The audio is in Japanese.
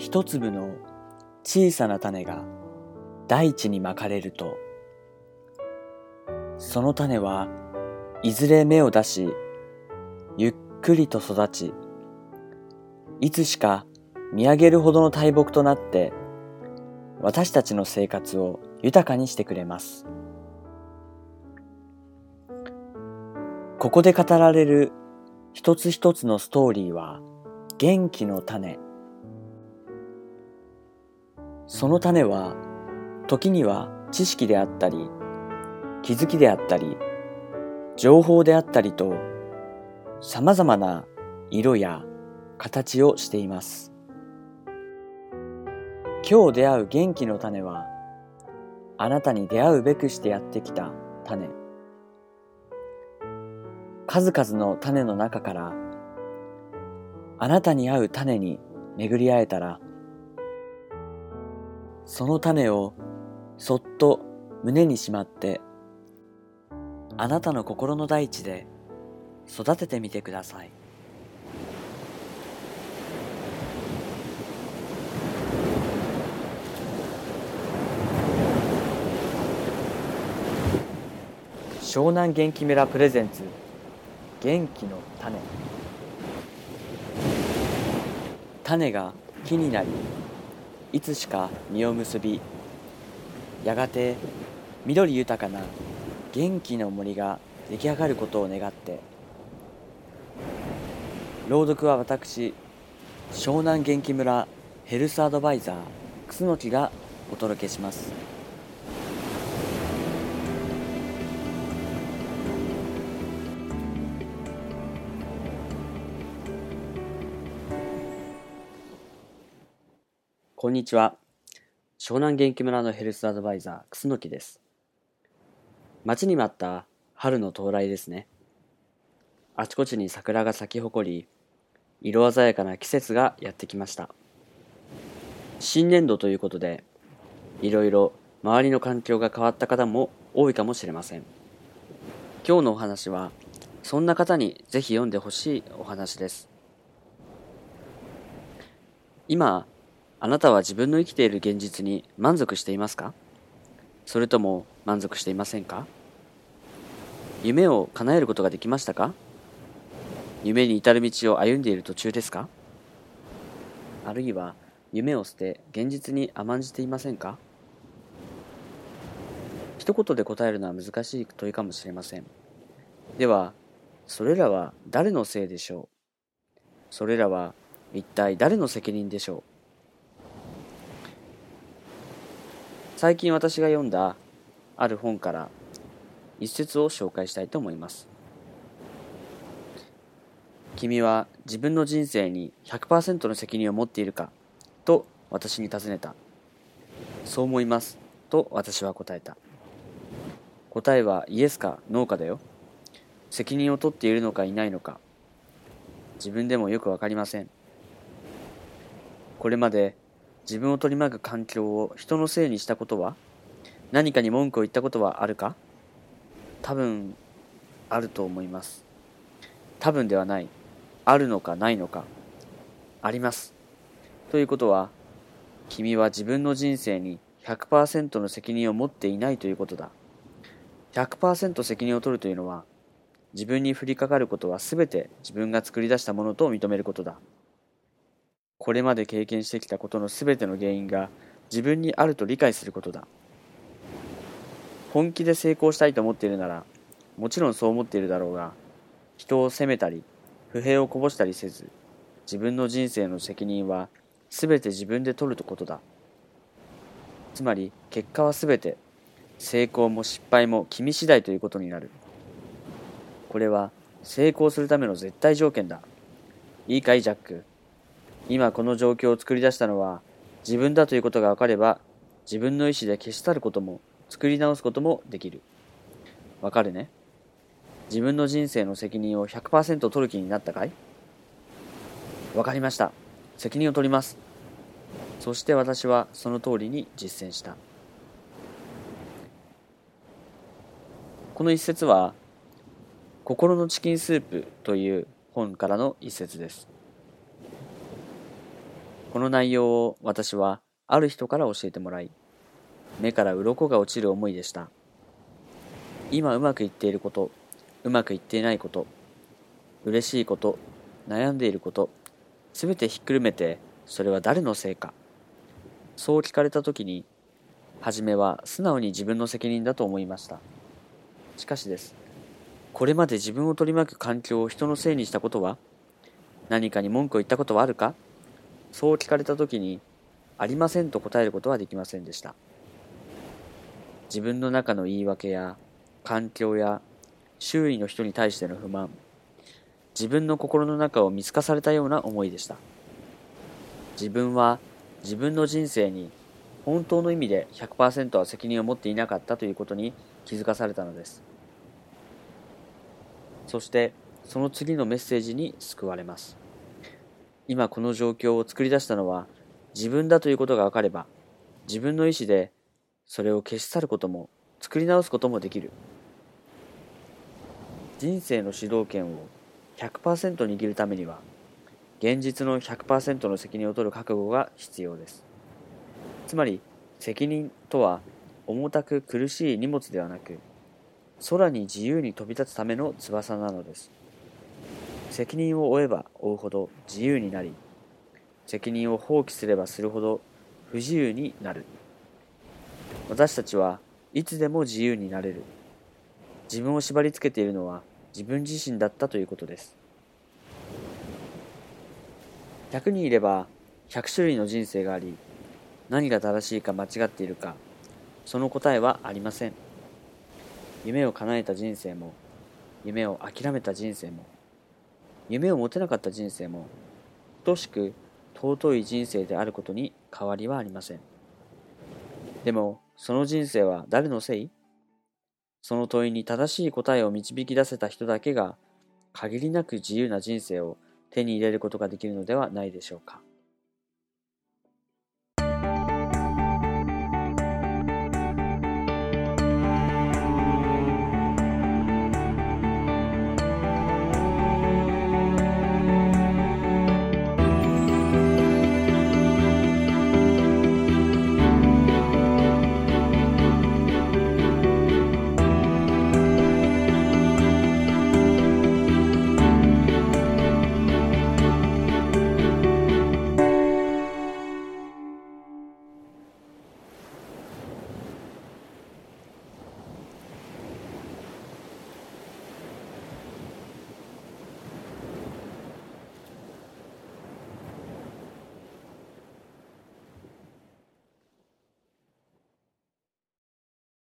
一粒の小さな種が大地にまかれると、その種はいずれ芽を出し、ゆっくりと育ち、いつしか見上げるほどの大木となって、私たちの生活を豊かにしてくれます。ここで語られる一つ一つのストーリーは元気の種。その種は時には知識であったり、気づきであったり、情報であったりと様々な色や形をしています。今日出会う元気の種はあなたに出会うべくしてやってきた種。数々の種の中からあなたに合う種に巡り会えたらその種をそっと胸にしまってあなたの心の大地で育ててみてください。湘南元気村プレゼンツ元気の種種が木になりいつしか実を結びやがて緑豊かな元気の森が出来上がることを願って朗読は私湘南元気村ヘルスアドバイザー楠木がお届けします。こんにちは。湘南元気村のヘルスアドバイザー、楠木です。待ちに待った春の到来ですね。あちこちに桜が咲き誇り、色鮮やかな季節がやってきました。新年度ということで、いろいろ周りの環境が変わった方も多いかもしれません。今日のお話は、そんな方にぜひ読んでほしいお話です。今、あなたは自分の生きている現実に満足していますか？それとも満足していませんか？夢を叶えることができましたか？夢に至る道を歩んでいる途中ですか？あるいは夢を捨て現実に甘んじていませんか？一言で答えるのは難しい問いかもしれません。では、それらは誰のせいでしょう？それらは一体誰の責任でしょう？最近私が読んだある本から一節を紹介したいと思います。君は自分の人生に100%の責任を持っているかと私に尋ねた。そう思います。と私は答えた。答えはイエスかノーかだよ。責任を取っているのかいないのか。自分でもよくわかりません。これまで自分を取り巻く環境を人のせいにしたことは何かに文句を言ったことはあるか？多分あると思います。多分ではない。あるのかないのか。あります。ということは君は自分の人生に100%の責任を持っていないということだ。100%責任を取るというのは自分に降りかかることは全て自分が作り出したものと認めることだ。これまで経験してきたことの全ての原因が自分にあると理解することだ。本気で成功したいと思っているならもちろんそう思っているだろうが人を責めたり不平をこぼしたりせず自分の人生の責任は全て自分で取るとことだ。つまり結果は全て成功も失敗も君次第ということになる。これは成功するための絶対条件だ。いいかいジャック。今この状況を作り出したのは自分だということが分かれば自分の意思で消し去ることも作り直すこともできる。わかるね？自分の人生の責任を100%取る気になったかい？わかりました。責任を取ります。そして私はその通りに実践した。この一節は、心のチキンスープという本からの一節です。この内容を私はある人から教えてもらい、目から鱗が落ちる思いでした。今うまくいっていること、うまくいっていないこと、嬉しいこと、悩んでいること、すべてひっくるめて、それは誰のせいか。そう聞かれたときに、はじめは素直に自分の責任だと思いました。しかしです。これまで自分を取り巻く環境を人のせいにしたことは何かに文句を言ったことはあるか？そう聞かれたときに、ありませんと答えることはできませんでした。自分の中の言い訳や、環境や、周囲の人に対しての不満、自分の心の中を見透かされたような思いでした。自分は自分の人生に本当の意味で100%は責任を持っていなかったということに気づかされたのです。そしてその次のメッセージに救われます。今この状況を作り出したのは自分だということが分かれば自分の意思でそれを消し去ることも作り直すこともできる。人生の主導権を100%握るためには現実の100%の責任を取る覚悟が必要です。つまり責任とは重たく苦しい荷物ではなく空に自由に飛び立つための翼なのです。責任を負えば負うほど自由になり、責任を放棄すればするほど不自由になる。私たちはいつでも自由になれる。自分を縛り付けているのは自分自身だったということです。100人いれば100種類の人生があり、何が正しいか間違っているか、その答えはありません。夢を叶えた人生も、夢を諦めた人生も、夢を持てなかった人生も、等しく尊い人生であることに変わりはありません。でも、その人生は誰のせい？その問いに正しい答えを導き出せた人だけが、限りなく自由な人生を手に入れることができるのではないでしょうか。